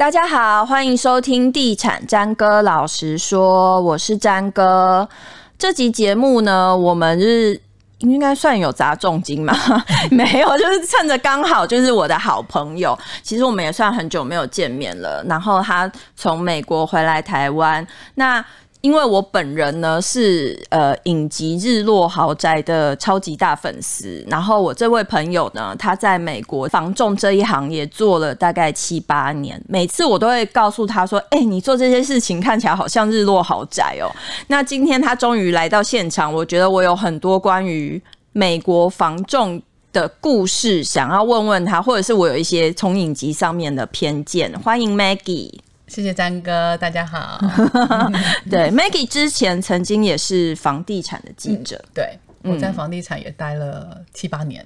大家好，欢迎收听地产詹哥老实说，我是詹哥。这集节目呢，我们是应该算有砸重金吗？没有，就是趁着刚好就是我的好朋友，其实我们也算很久没有见面了。然后他从美国回来台湾，那。因为我本人呢是呃影集《日落豪宅》的超级大粉丝，然后我这位朋友呢，他在美国房仲这一行也做了大概七八年，每次我都会告诉他说：“哎、你做这些事情看起来好像《日落豪宅》哦。”那今天他终于来到现场，我觉得我有很多关于美国房仲的故事想要问问他，或者是我有一些从影集上面的偏见。欢迎 Maggie。谢谢詹哥，大家好。对，Maggie 之前曾经也是房地产的记者，嗯、对，我在房地产也待了七八年。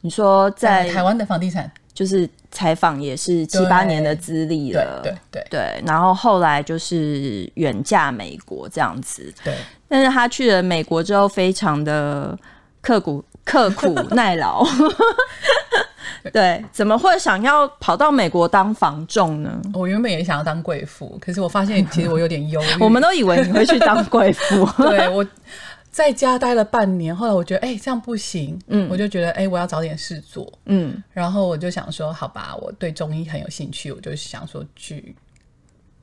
你说在，在台湾的房地产，就是采访也是七八年的资历了，对对对，对，然后后来就是远嫁美国这样子，对。但是他去了美国之后，非常的刻苦、刻苦耐劳。对，怎么会想要跑到美国当房仲呢？我原本也想要当贵妇，可是我发现其实我有点忧郁。我们都以为你会去当贵妇，对，我在家待了半年，后来我觉得哎、欸、这样不行，嗯，我就觉得哎、欸、我要找点事做，嗯，然后我就想说好吧，我对中医很有兴趣，我就想说去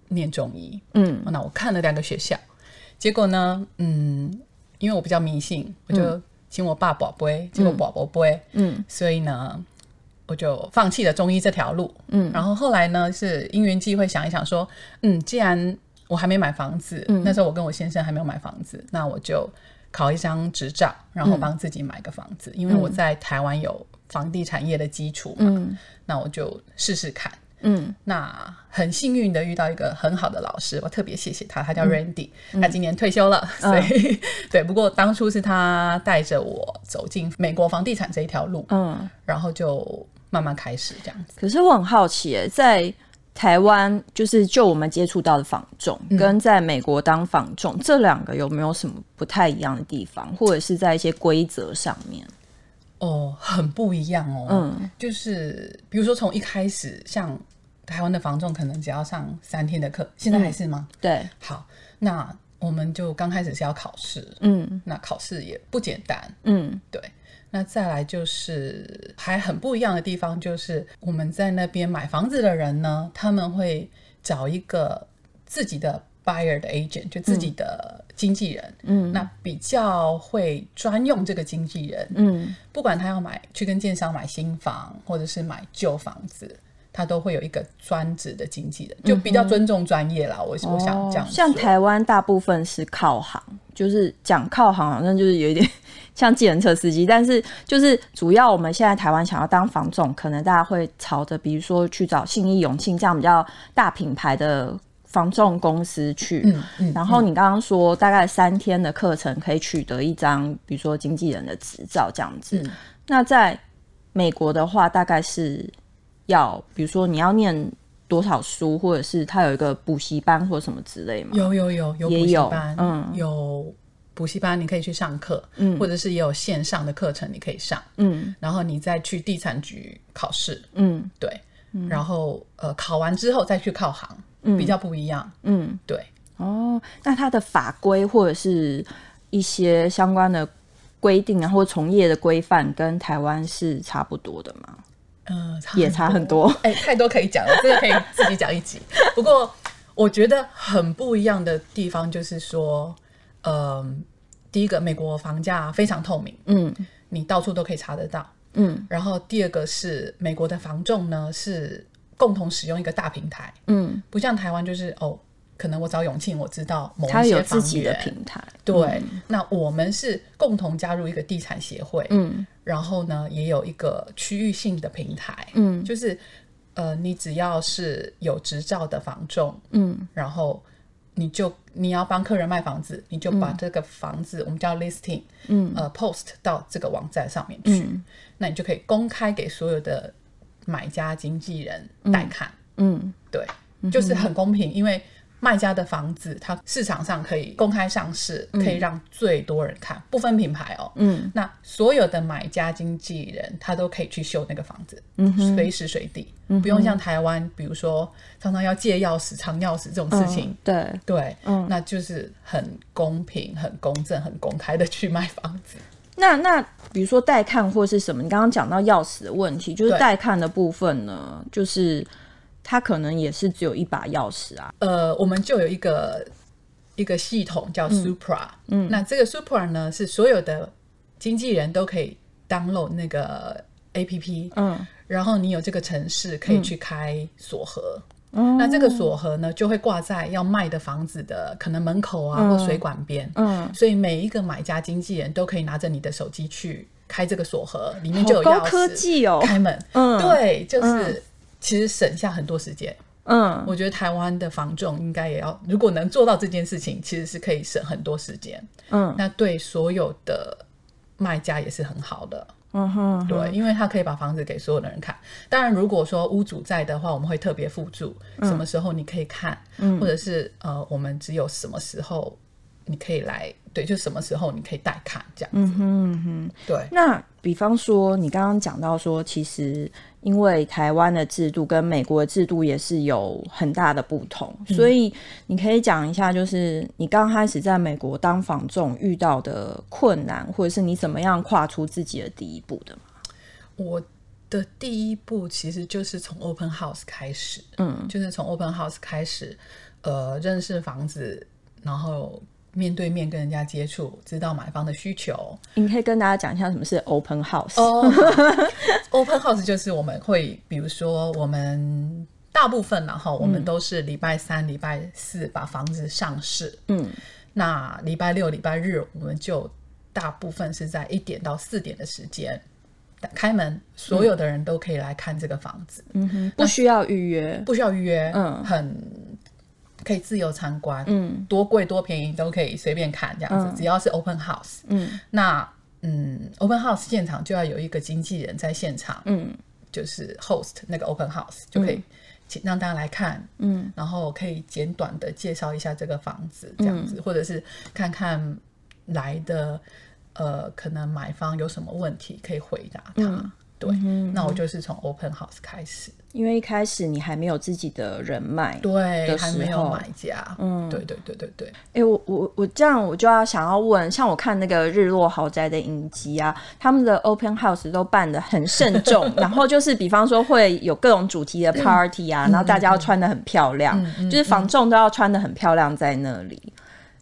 念中医，嗯，那我看了两个学校，结果呢，嗯，因为我比较迷信，我就请我爸宝贝，结果宝宝不会，嗯，所以呢。我就放弃了中医这条路，嗯，然后后来呢是因缘际会想一想说，嗯，既然我还没买房子，嗯，那时候我跟我先生还没有买房子，那我就考一张执照，然后帮自己买个房子，嗯，因为我在台湾有房地产业的基础嘛，嗯，那我就试试看，嗯，那很幸运的遇到一个很好的老师，我特别谢谢他，他叫 Randy，嗯，他今年退休了，嗯，所以，嗯，对，不过当初是他带着我走进美国房地产这一条路，嗯，然后就。慢慢开始这样子，可是我很好奇，欸，在台湾就是就我们接触到的房仲，嗯，跟在美国当房仲这两个有没有什么不太一样的地方，或者是在一些规则上面？哦，很不一样哦。嗯，就是比如说从一开始，像台湾的房仲可能只要上三天的课，现在还是吗？嗯，对。好，那我们就刚开始是要考试，嗯，那考试也不简单，嗯，对。那再来就是还很不一样的地方，就是我们在那边买房子的人呢，他们会找一个自己的 buyer 的 agent，就自己的经纪人，嗯，那比较会专用这个经纪人，嗯，不管他要买去跟建商买新房，或者是买旧房子。他都会有一个专职的经纪人，就比较尊重专业啦。嗯、我我想这样，像台湾大部分是靠行，就是讲靠行，好像就是有一点 像计程车司机。但是就是主要我们现在台湾想要当房仲，可能大家会朝着比如说去找信义永庆这样比较大品牌的房仲公司去。嗯嗯、然后你刚刚说大概三天的课程可以取得一张，比如说经纪人的执照这样子。嗯、那在美国的话，大概是。要比如说你要念多少书，或者是他有一个补习班或什么之类吗？有有有有补习班，嗯，有补习班你可以去上课，嗯，或者是也有线上的课程你可以上，嗯，然后你再去地产局考试，嗯，对，嗯、然后呃考完之后再去靠行，嗯，比较不一样，嗯，对，哦，那它的法规或者是一些相关的规定然后从业的规范跟台湾是差不多的吗？嗯，也差很多，哎、欸，太多可以讲了，这个可以自己讲一集。不过我觉得很不一样的地方就是说，嗯、呃，第一个，美国房价非常透明，嗯，你到处都可以查得到，嗯。然后第二个是美国的房仲呢是共同使用一个大平台，嗯，不像台湾就是哦。可能我找永庆，我知道某一些自己的平台。对，嗯、那我们是共同加入一个地产协会，嗯，然后呢，也有一个区域性的平台，嗯，就是呃，你只要是有执照的房仲，嗯，然后你就你要帮客人卖房子，你就把这个房子、嗯、我们叫 listing，嗯，呃，post 到这个网站上面去，嗯、那你就可以公开给所有的买家经纪人带看，嗯，对，就是很公平，因为。卖家的房子，它市场上可以公开上市，可以让最多人看，不分品牌哦。嗯，那所有的买家经纪人，他都可以去秀那个房子，嗯，随时随地，不用像台湾，比如说常常要借钥匙、藏钥匙这种事情。对。对，嗯，那就是很公平、很公正、很公开的去卖房子。那那比如说带看或是什么？你刚刚讲到钥匙的问题，就是带看的部分呢，就是。它可能也是只有一把钥匙啊。呃，我们就有一个一个系统叫 Supra，嗯，嗯，那这个 Supra 呢是所有的经纪人都可以 download 那个 APP，嗯，然后你有这个城市可以去开锁盒，嗯，那这个锁盒呢就会挂在要卖的房子的可能门口啊，嗯，或水管边，嗯，所以每一个买家经纪人都可以拿着你的手机去开这个锁盒，里面就有高科技哦，开门，嗯，对，就是。嗯其实省下很多时间，嗯，我觉得台湾的房仲应该也要，如果能做到这件事情，其实是可以省很多时间，嗯，那对所有的卖家也是很好的，嗯哼，对，因为他可以把房子给所有的人看。当然，如果说屋主在的话，我们会特别附注什么时候你可以看，嗯，或者是呃，我们只有什么时候你可以来。对，就什么时候你可以带看这样子。嗯哼，嗯哼，对。那比方说，你刚刚讲到说，其实因为台湾的制度跟美国的制度也是有很大的不同，嗯、所以你可以讲一下，就是你刚开始在美国当房仲遇到的困难，或者是你怎么样跨出自己的第一步的吗？我的第一步其实就是从 open house 开始，嗯，就是从 open house 开始，呃，认识房子，然后。面对面跟人家接触，知道买方的需求。你可以跟大家讲一下什么是 open house。Oh, open house 就是我们会，比如说我们大部分然后我们都是礼拜三、礼拜四把房子上市。嗯，那礼拜六、礼拜日我们就大部分是在一点到四点的时间开门，所有的人都可以来看这个房子。嗯哼，不需要预约，不需要预约。嗯，很。可以自由参观，嗯，多贵多便宜都可以随便看，这样子，嗯、只要是 open house，嗯，那嗯，open house 现场就要有一个经纪人在现场，嗯，就是 host 那个 open house 就可以请让大家来看，嗯，然后可以简短的介绍一下这个房子，这样子，嗯、或者是看看来的呃，可能买方有什么问题可以回答他。嗯对，嗯、那我就是从 open house 开始，因为一开始你还没有自己的人脉，对，还没有买家，嗯，对对对对对。哎、欸，我我我这样我就要想要问，像我看那个日落豪宅的影集啊，他们的 open house 都办的很慎重，然后就是比方说会有各种主题的 party 啊，嗯、然后大家要穿的很漂亮，就是房仲都要穿的很漂亮在那里。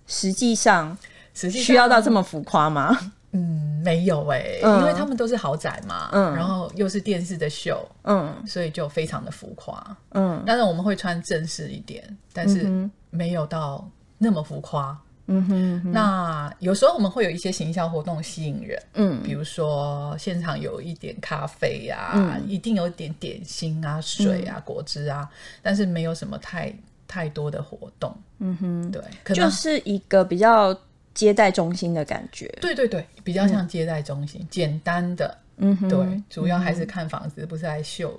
实际上，实际需要到这么浮夸吗？嗯，没有哎、欸，嗯、因为他们都是豪宅嘛，嗯，然后又是电视的秀，嗯，所以就非常的浮夸，嗯，当然我们会穿正式一点，但是没有到那么浮夸，嗯哼，嗯哼，那有时候我们会有一些行销活动吸引人，嗯，比如说现场有一点咖啡啊，嗯、一定有一点点心啊、水啊、嗯、果汁啊，但是没有什么太太多的活动，嗯哼，对，就是一个比较。接待中心的感觉，对对对，比较像接待中心，嗯、简单的，嗯哼，对，主要还是看房子，嗯、不是来秀。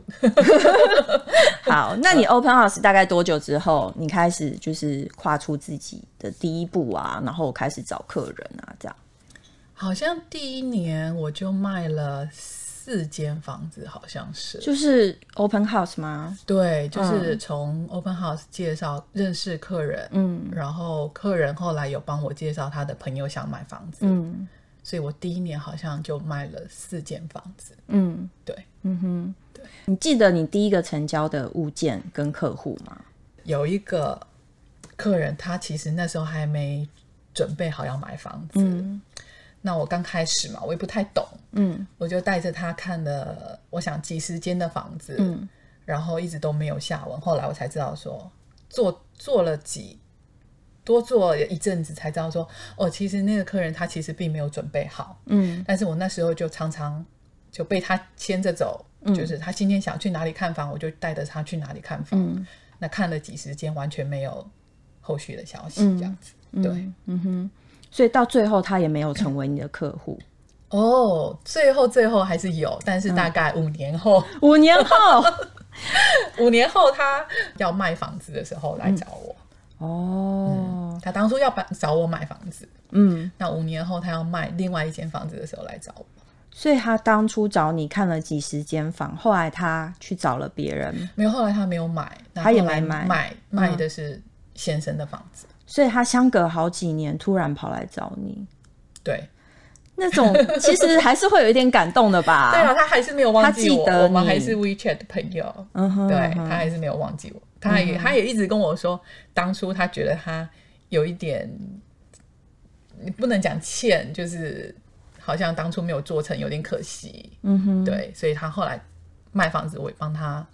好，那你 open house 大概多久之后，你开始就是跨出自己的第一步啊，然后开始找客人啊，这样？好像第一年我就卖了。四间房子好像是，就是 open house 吗？对，就是从 open house 介绍认识客人，嗯，然后客人后来有帮我介绍他的朋友想买房子，嗯，所以我第一年好像就卖了四间房子，嗯，对，嗯哼，对。你记得你第一个成交的物件跟客户吗？有一个客人，他其实那时候还没准备好要买房子。嗯那我刚开始嘛，我也不太懂，嗯，我就带着他看了，我想几十间的房子，嗯，然后一直都没有下文。后来我才知道说，做做了几多做一阵子，才知道说，哦，其实那个客人他其实并没有准备好，嗯，但是我那时候就常常就被他牵着走，嗯，就是他今天想去哪里看房，我就带着他去哪里看房。嗯，那看了几十间，完全没有后续的消息，这样子，嗯，对，嗯哼。所以到最后，他也没有成为你的客户。哦，最后最后还是有，但是大概五年后，嗯、五年后，五年后他要卖房子的时候来找我。哦、嗯，他当初要把找我买房子，嗯，那五年后他要卖另外一间房子的时候来找我。所以他当初找你看了几十间房，后来他去找了别人，没有，后来他没有买，他也没买，买卖的是先生的房子，嗯、所以他相隔好几年突然跑来找你，对，那种 其实还是会有一点感动的吧？对啊，他还是没有忘记我，他记得我们还是 WeChat 的朋友，嗯哼，对，他还是没有忘记我，他也、嗯、他也一直跟我说，当初他觉得他有一点，你不能讲欠，就是。好像当初没有做成，有点可惜。嗯哼，对，所以他后来卖房子，我也帮他，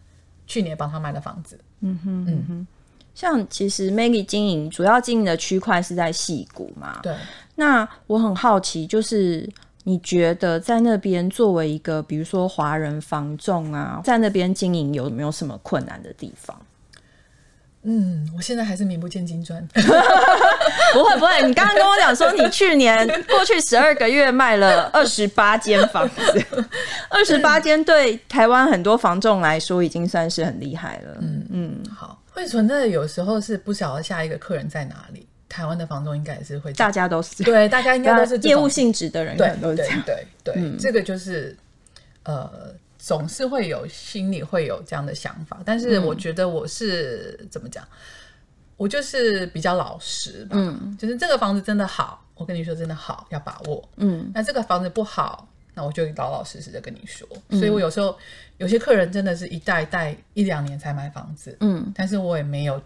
去年帮他卖了房子。嗯哼，嗯哼。像其实 Maggie 经营主要经营的区块是在戏谷嘛？对。那我很好奇，就是你觉得在那边作为一个，比如说华人房仲啊，在那边经营有没有什么困难的地方？嗯，我现在还是名不见经传。不会不会，你刚刚跟我讲说，你去年过去十二个月卖了二十八间房子，二十八间对台湾很多房仲来说已经算是很厉害了。嗯嗯，好，会存在有时候是不晓得下一个客人在哪里。台湾的房东应该也是会，大家都是对，大家应该都是业务性质的人，对对对对對，嗯、这个就是呃。总是会有心里会有这样的想法，但是我觉得我是、嗯、怎么讲，我就是比较老实吧。嗯，就是这个房子真的好，我跟你说真的好，要把握。嗯，那这个房子不好，那我就老老实实的跟你说。嗯、所以我有时候有些客人真的是一代代一两年才买房子。嗯，但是我也没有。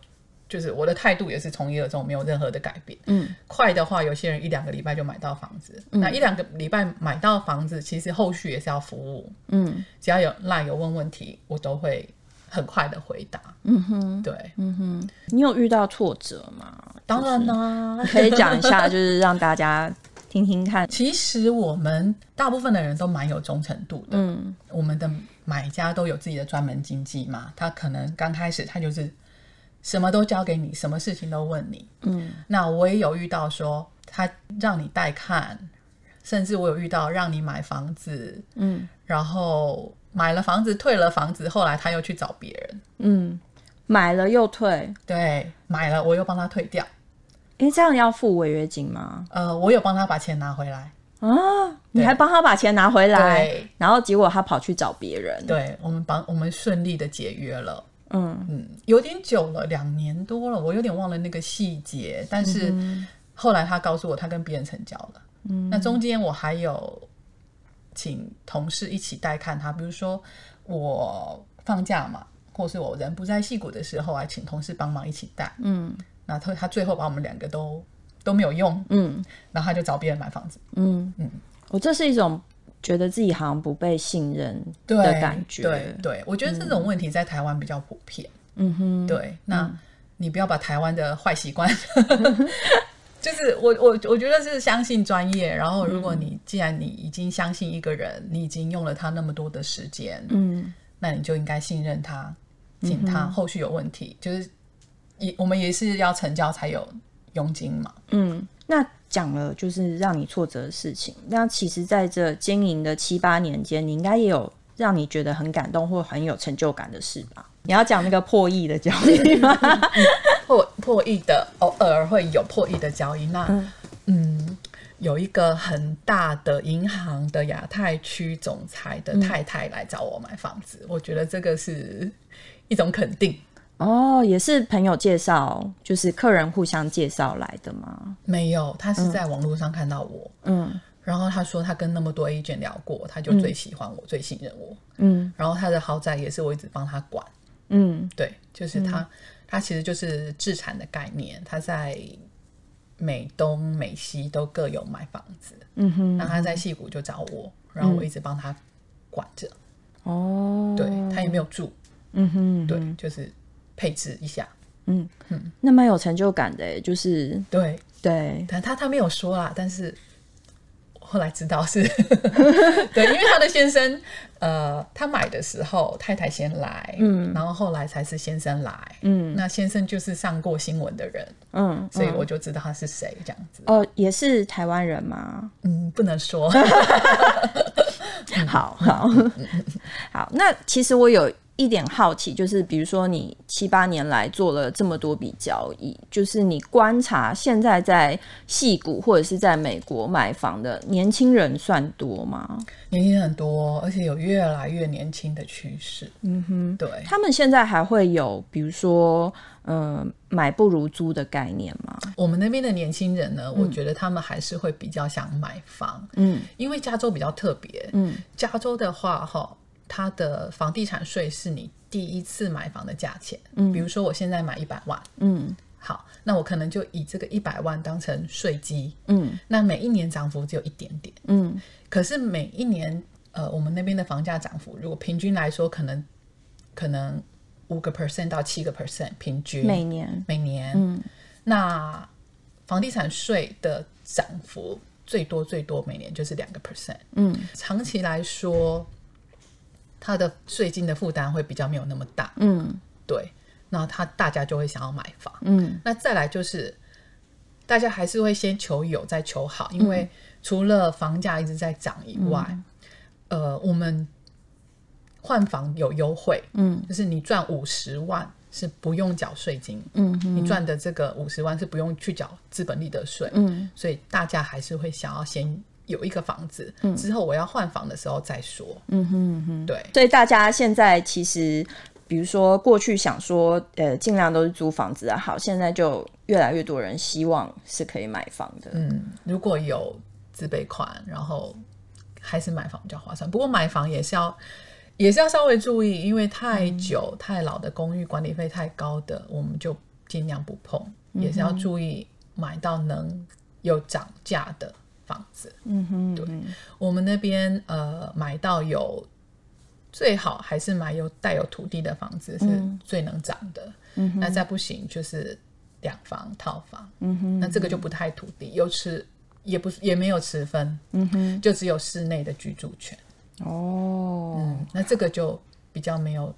就是我的态度也是从一而终，没有任何的改变。嗯，快的话，有些人一两个礼拜就买到房子。嗯，那一两个礼拜买到房子，其实后续也是要服务。嗯，只要有 LINE 有问问题，我都会很快的回答。嗯哼，对，嗯哼，你有遇到挫折吗？当然啦，可以讲一下，就是让大家听听看。其实我们大部分的人都蛮有忠诚度的。嗯，我们的买家都有自己的专门经纪嘛，他可能刚开始他就是。什么都交给你，什么事情都问你。嗯，那我也有遇到说他让你带看，甚至我有遇到让你买房子，嗯，然后买了房子退了房子，后来他又去找别人，嗯，买了又退，对，买了我又帮他退掉。因为这样要付违约金吗？呃，我有帮他把钱拿回来啊，你还帮他把钱拿回来，然后结果他跑去找别人，对，我们帮我们顺利的解约了。嗯嗯，有点久了，两年多了，我有点忘了那个细节。但是后来他告诉我，他跟别人成交了。嗯，那中间我还有请同事一起带看他，比如说我放假嘛，或是我人不在戏谷的时候，还请同事帮忙一起带。嗯，那他他最后把我们两个都都没有用。嗯，然后他就找别人买房子。嗯嗯，我这是一种。觉得自己好像不被信任的感觉，对对，对，我觉得这种问题在台湾比较普遍。嗯哼，对，那你不要把台湾的坏习惯，嗯、就是我我我觉得是相信专业。然后，如果你既然你已经相信一个人，你已经用了他那么多的时间，嗯，那你就应该信任他，请他后续有问题，嗯、就是也我们也是要成交才有佣金嘛。嗯，那。讲了就是让你挫折的事情，那其实在这经营的七八年间，你应该也有让你觉得很感动或很有成就感的事吧？你要讲那个破亿的交易吗？破破亿的偶尔会有破亿的交易，那嗯，嗯，有一个很大的银行的亚太区总裁的太太来找我买房子，嗯，我觉得这个是一种肯定。哦，也是朋友介绍，就是客人互相介绍来的吗？没有，他是在网络上看到我，嗯，然后他说他跟那么多 agent 聊过，他就最喜欢我，嗯、最信任我，嗯，然后他的豪宅也是我一直帮他管，嗯，对，就是他，嗯、他其实就是自产的概念，他在美东美西都各有买房子，嗯哼，那他在戏谷就找我，然后我一直帮他管着，哦，对，他也没有住，嗯哼，对，就是。配置一下，嗯嗯，那蛮有成就感的，就是对。对，但他他没有说啦，但是后来知道是 对，因为他的先生，呃，他买的时候太太先来，嗯，然后后来才是先生来，嗯，那先生就是上过新闻的人，嗯，所以我就知道他是谁这样子。哦，也是台湾人吗？嗯，不能说。好好。好，那其实我有。一点好奇，就是比如说你七八年来做了这么多笔交易，就是你观察现在在戏谷或者是在美国买房的年轻人算多吗？年轻人很多，而且有越来越年轻的趋势。嗯哼，对。他们现在还会有比如说，嗯、呃，买不如租的概念吗？我们那边的年轻人呢，我觉得他们还是会比较想买房。嗯，因为加州比较特别。嗯，加州的话，哈。它的房地产税是你第一次买房的价钱，嗯，比如说我现在买一百万，嗯，好，那我可能就以这个一百万当成税基，嗯，那每一年涨幅只有一点点，嗯，可是每一年，呃，我们那边的房价涨幅，如果平均来说，可能可能五个 percent 到七个 percent 平均。每年。每年，嗯，那房地产税的涨幅最多最多每年就是两个 percent，嗯，长期来说。他的税金的负担会比较没有那么大，嗯，对，那他大家就会想要买房，嗯，那再来就是大家还是会先求有再求好，因为除了房价一直在涨以外，嗯、呃，我们换房有优惠，嗯，就是你赚五十万是不用缴税金，嗯，你赚的这个五十万是不用去缴资本利得税，嗯，所以大家还是会想要先。有一个房子，嗯、之后我要换房的时候再说。嗯哼哼，对。所以大家现在其实，比如说过去想说，呃，尽量都是租房子啊。好，现在就越来越多人希望是可以买房的。嗯，如果有自备款，然后还是买房比较划算。不过买房也是要，也是要稍微注意，因为太久、嗯、太老的公寓管理费太高的，我们就尽量不碰。嗯、也是要注意买到能有涨价的。房子，嗯哼，对，我们那边呃买到有最好还是买有带有土地的房子是最能涨的，嗯哼，那再不行就是两房套房，嗯哼，那这个就不太土地，有吃也不也没有持分，嗯哼，就只有室内的居住权，哦，嗯，那这个就比较没有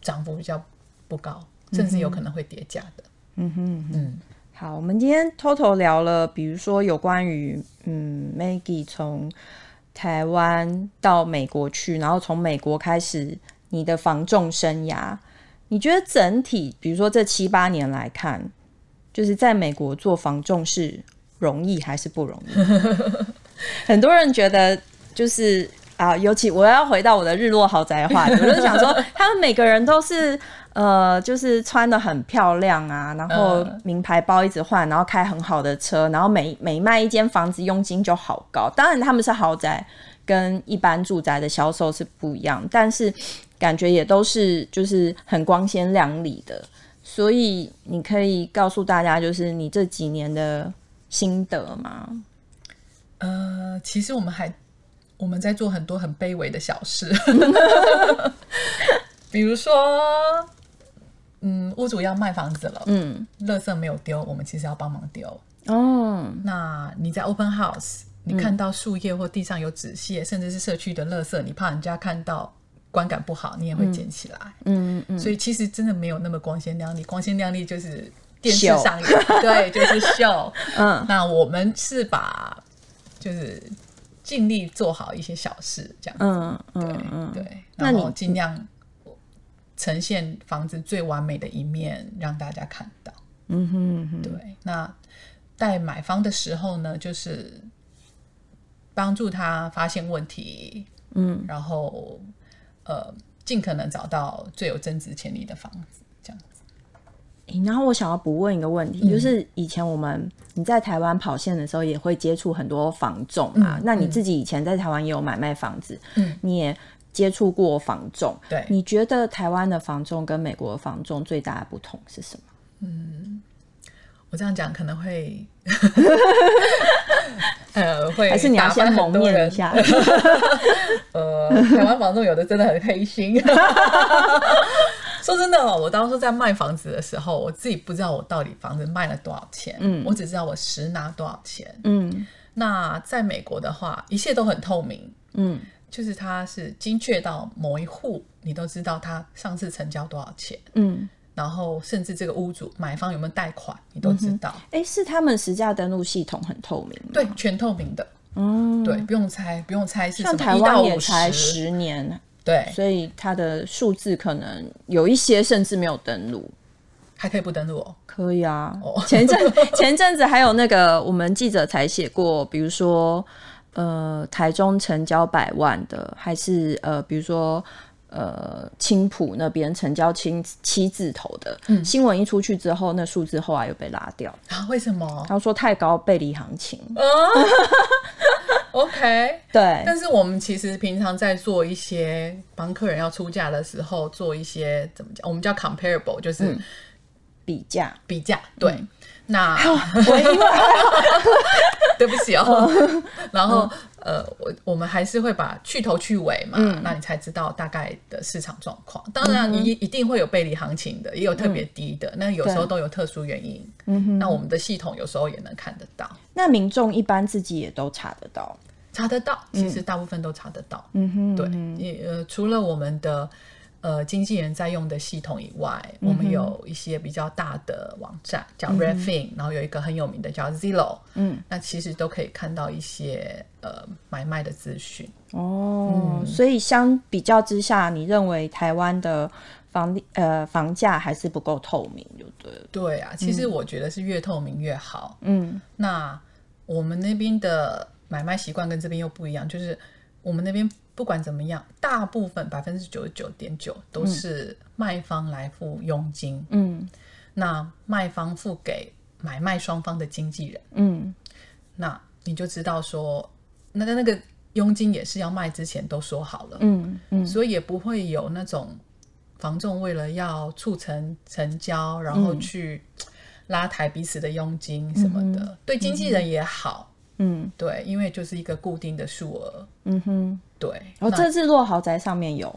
涨幅比较不高，甚至有可能会跌价的，嗯哼，嗯。好，我们今天偷偷聊了，比如说有关于嗯，Maggie 从台湾到美国去，然后从美国开始你的防重生涯，你觉得整体，比如说这七八年来看，就是在美国做防重是容易还是不容易？很多人觉得就是啊，尤其我要回到我的日落豪宅的话，我就想说，他们每个人都是。呃，就是穿的很漂亮啊，然后名牌包一直换，然后开很好的车，然后每每卖一间房子佣金就好高。当然他们是豪宅，跟一般住宅的销售是不一样，但是感觉也都是就是很光鲜亮丽的。所以你可以告诉大家，就是你这几年的心得吗？呃，其实我们还我们在做很多很卑微的小事，比如说。嗯，屋主要卖房子了，嗯，垃圾没有丢，我们其实要帮忙丢。哦，那你在 open house，你看到树叶或地上有纸屑，嗯、甚至是社区的垃圾，你怕人家看到观感不好，你也会捡起来。嗯嗯，嗯，所以其实真的没有那么光鲜亮丽，光鲜亮丽就是电视上有，对，就是秀。嗯，那我们是把就是尽力做好一些小事，这样子。嗯嗯对对，然后尽量。呈现房子最完美的一面，让大家看到。嗯哼，嗯哼，对。那在买方的时候呢，就是帮助他发现问题，嗯，然后呃，尽可能找到最有增值潜力的房子，这样子。欸，然后我想要补问一个问题，嗯，就是以前我们你在台湾跑线的时候，也会接触很多房仲啊。嗯，那你自己以前在台湾也有买卖房子，嗯，你也。接触过房仲，对，你觉得台湾的房仲跟美国的房仲最大的不同是什么？嗯，我这样讲可能会，呃，会还是你要先蒙面一下？呃，台湾房仲有的真的很黑心。说真的哦，我当初在卖房子的时候，我自己不知道我到底房子卖了多少钱，嗯，我只知道我实拿多少钱，嗯。那在美国的话，一切都很透明，嗯。就是它是精确到某一户，你都知道他上次成交多少钱，嗯，然后甚至这个屋主买方有没有贷款，你都知道。哎、嗯，是他们实价登录系统很透明，对，全透明的，嗯，对，不用猜，不用猜是什么，像台湾也才十年，对，所以它的数字可能有一些甚至没有登录，还可以不登录哦。可以啊，前阵 前阵子还有那个我们记者才写过，比如说呃台中成交百万的，还是呃比如说。呃，青浦那边成交七七字头的、嗯、新闻一出去之后，那数字后来又被拉掉啊？为什么？他说太高背离行情。哦、OK，对。但是我们其实平常在做一些帮客人要出价的时候，做一些怎么讲？我们叫 comparable，就是、嗯、比价，比价。对。嗯、那 我因为 对不起哦。然后。嗯呃，我我们还是会把去头去尾嘛，嗯、那你才知道大概的市场状况。当然，你一定会有背离行情的，也有特别低的，嗯、那有时候都有特殊原因。嗯哼，那我们的系统有时候也能看得到。那民众一般自己也都查得到，查得到，其实大部分都查得到。嗯哼，对，你呃，除了我们的。呃，经纪人在用的系统以外，嗯、我们有一些比较大的网站叫 Redfin，、嗯、然后有一个很有名的叫 Zillow，嗯，那其实都可以看到一些呃买卖的资讯。哦，嗯、所以相比较之下，你认为台湾的房呃房价还是不够透明，就对了。对啊，其实我觉得是越透明越好。嗯，那我们那边的买卖习惯跟这边又不一样，就是我们那边。不管怎么样，大部分百分之九十九点九都是卖方来付佣金。嗯，那卖方付给买卖双方的经纪人。嗯，那你就知道说，那那个佣金也是要卖之前都说好了。嗯嗯，所以也不会有那种房仲为了要促成成交，然后去拉抬彼此的佣金什么的，嗯、对经纪人也好。嗯，对，因为就是一个固定的数额。嗯哼。对，哦，这次落豪宅上面有，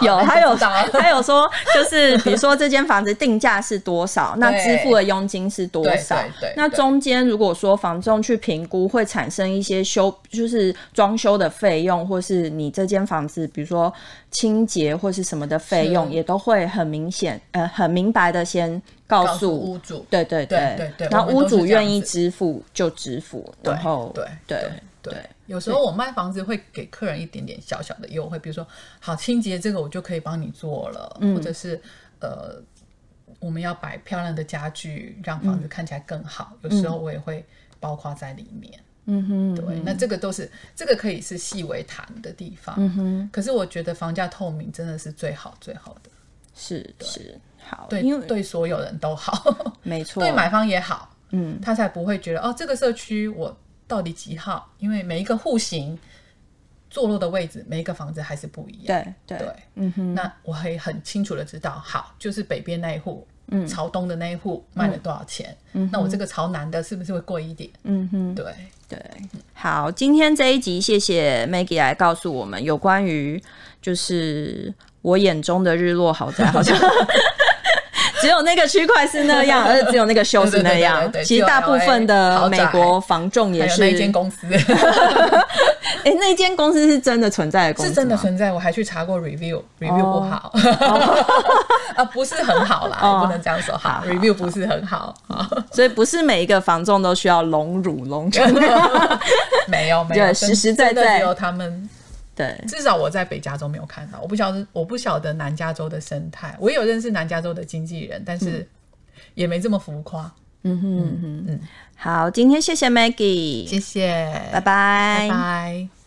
有，他 有，他 有说，就是比如说这间房子定价是多少，那支付的佣金是多少？对，那中间如果说房仲去评估，会产生一些修，就是装修的费用，或是你这间房子，比如说清洁或是什么的费用，也都会很明显，呃，很明白的先告诉屋主。对对对。对，然后屋主愿意支付就支付，然后对对。对，有时候我卖房子会给客人一点点小小的优惠，比如说，好清洁这个我就可以帮你做了，或者是呃，我们要摆漂亮的家具，让房子看起来更好，有时候我也会包括在里面。嗯哼，对，那这个都是这个可以是细微谈的地方。嗯哼，可是我觉得房价透明真的是最好最好的，是是好，对，因为对所有人都好，没错，对买方也好，嗯，他才不会觉得哦，这个社区我。到底几号？因为每一个户型坐落的位置，每一个房子还是不一样。对对，对嗯哼。那我可以很清楚的知道，好，就是北边那一户，嗯，朝东的那一户卖了多少钱？嗯，那我这个朝南的是不是会贵一点？嗯哼，对对。好，今天这一集，谢谢 Maggie 来告诉我们有关于就是我眼中的日落豪宅，好像。只有那个区块是那样，而且只有那个修是那样。其实大部分的美国房仲也是那间公司。哎，那间公司是真的存在的公司，是真的存在。我还去查过 review，review 不好 啊，不是很好啦，不能这样说。好，review 不是很好，所以不是每一个房仲都需要隆乳隆臀。没有，没有，实实在在只有他们。对，至少我在北加州没有看到，我不晓得，我不晓得南加州的生态。我也有认识南加州的经纪人，但是也没这么浮夸。嗯哼嗯哼嗯，好，今天谢谢 Maggie，谢谢，拜拜，拜拜。